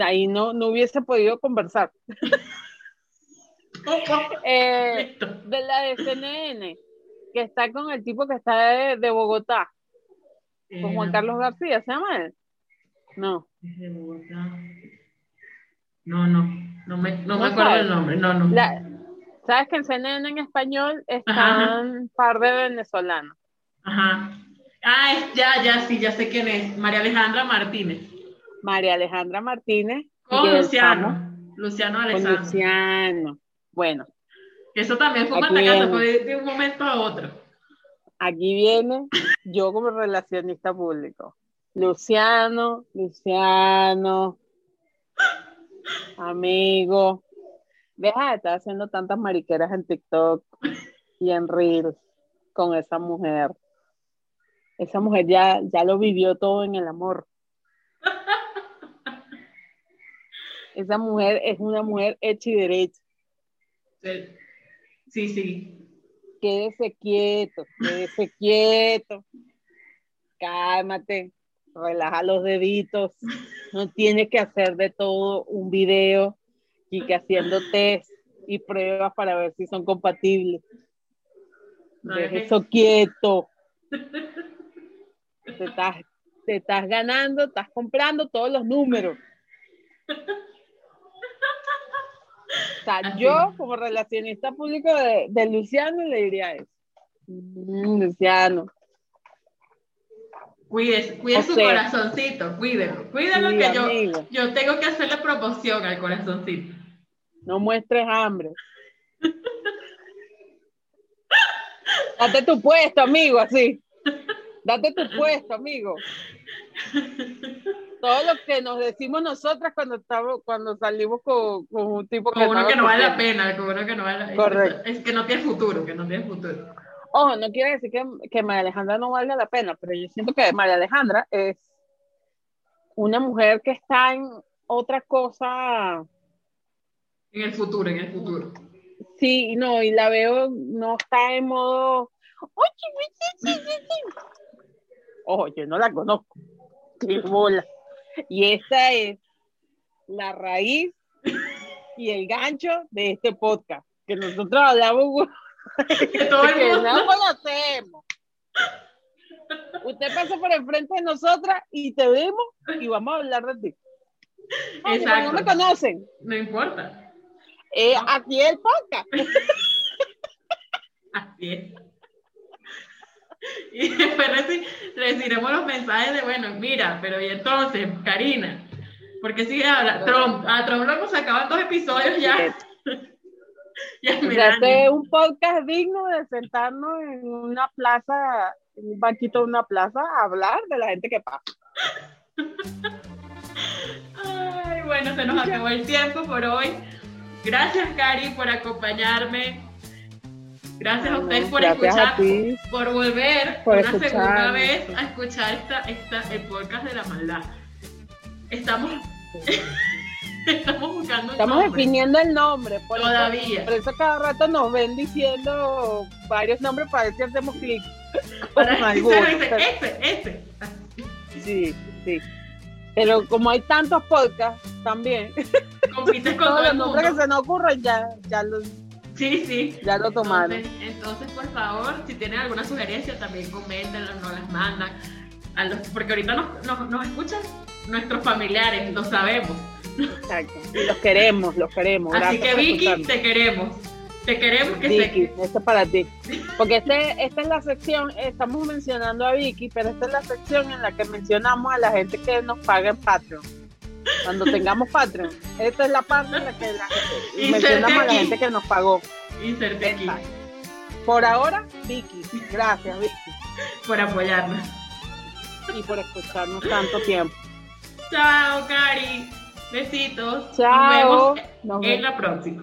Ahí no, no hubiese podido conversar. eh, de la de CNN, que está con el tipo que está de, Bogotá, con Juan eh, Carlos García, ¿se llama él? No. De Bogotá. No, no, no me, no me acuerdo el nombre, no, no. Sabes que en CNN en español están un par de venezolanos. Ajá. Ah, ya, ya, sí, ya sé quién es. María Alejandra Martínez. María Alejandra Martínez. Con Luciano. Luciano Alessandro. Con Luciano. Bueno. Eso también fue un fue de un momento a otro. Aquí viene yo como relacionista público. Luciano, Luciano, Amigo, deja de estar haciendo tantas mariqueras en TikTok y en Reels con esa mujer. Esa mujer ya, ya lo vivió todo en el amor. Esa mujer es una mujer hecha y derecha. Sí, sí. Quédese quieto, quédese quieto. Cálmate relaja los deditos, no tienes que hacer de todo un video y que haciendo test y pruebas para ver si son compatibles. Deja eso quieto. Te estás, te estás ganando, estás comprando todos los números. O sea, yo como relacionista público de, de Luciano le diría eso. Mm, Luciano, Cuide, cuide su corazoncito, cuídelo, cuídelo que yo, yo tengo que hacerle promoción al corazoncito. No muestres hambre. Date tu puesto, amigo, así. Date tu puesto, amigo. Todo lo que nos decimos nosotras cuando estamos, cuando salimos con, un tipo que, uno que no vale la pena, con uno que no vale Correcto. Es, es que no tiene futuro, que no tiene futuro. Ojo, no quiere decir que, que María Alejandra no valga la pena, pero yo siento que María Alejandra es una mujer que está en otra cosa. En el futuro, en el futuro. Sí, no, y la veo, no está en modo. Ojo, yo no la conozco. Qué bola. Y esta es la raíz y el gancho de este podcast. Que nosotros hablamos que todo el mundo. no conocemos. Usted pasa por enfrente de nosotras y te vemos y vamos a hablar de ti. Exacto. No me conocen. No importa. Eh, Aquí es el podcast. Así es. Y después recibiremos los mensajes de, bueno, mira, pero y entonces, Karina, porque sigue habla Trump, a Trump lo hemos sacado dos episodios ya. ya un podcast digno de sentarnos en una plaza, en un banquito de una plaza, a hablar de la gente que pasa. Ay, bueno, se nos acabó el tiempo por hoy. Gracias, Cari, por acompañarme. Gracias a ustedes por gracias escuchar, ti. por volver Por una segunda vez a escuchar esta, esta, el podcast de la maldad. Estamos, estamos buscando Estamos nombre. definiendo el nombre. Por eso- Todavía. por eso cada rato nos ven diciendo varios nombres para ver si hacemos clic. Para con alguno, dice, pero- este, este. Sí, sí. Pero como hay tantos podcasts también, Compites con todo los el nombres que mundo. se nos ocurren ya, ya, lo, Sí, sí. ya lo tomaron. Entonces, entonces, por favor, si tienen alguna sugerencia, también coméntenlo, nos las mandan. A los, porque ahorita nos, nos, nos escuchan nuestros familiares, lo sabemos. Exacto. Y los queremos, los queremos. Así que Vicky, escucharnos. te queremos. Te queremos que Vicky, se... esto es para ti. Porque este, esta es la sección, estamos mencionando a Vicky, pero esta es la sección en la que mencionamos a la gente que nos paga en Patreon. Cuando tengamos Patreon, esta es la parte en la que la- mencionamos a la aquí. gente que nos pagó. Inserte aquí. Por ahora, Vicky. Gracias, Vicky. por apoyarnos. Y por escucharnos tanto tiempo. Chao, Cari. Besitos. Chao. Nos vemos Nos en vemos. la próxima.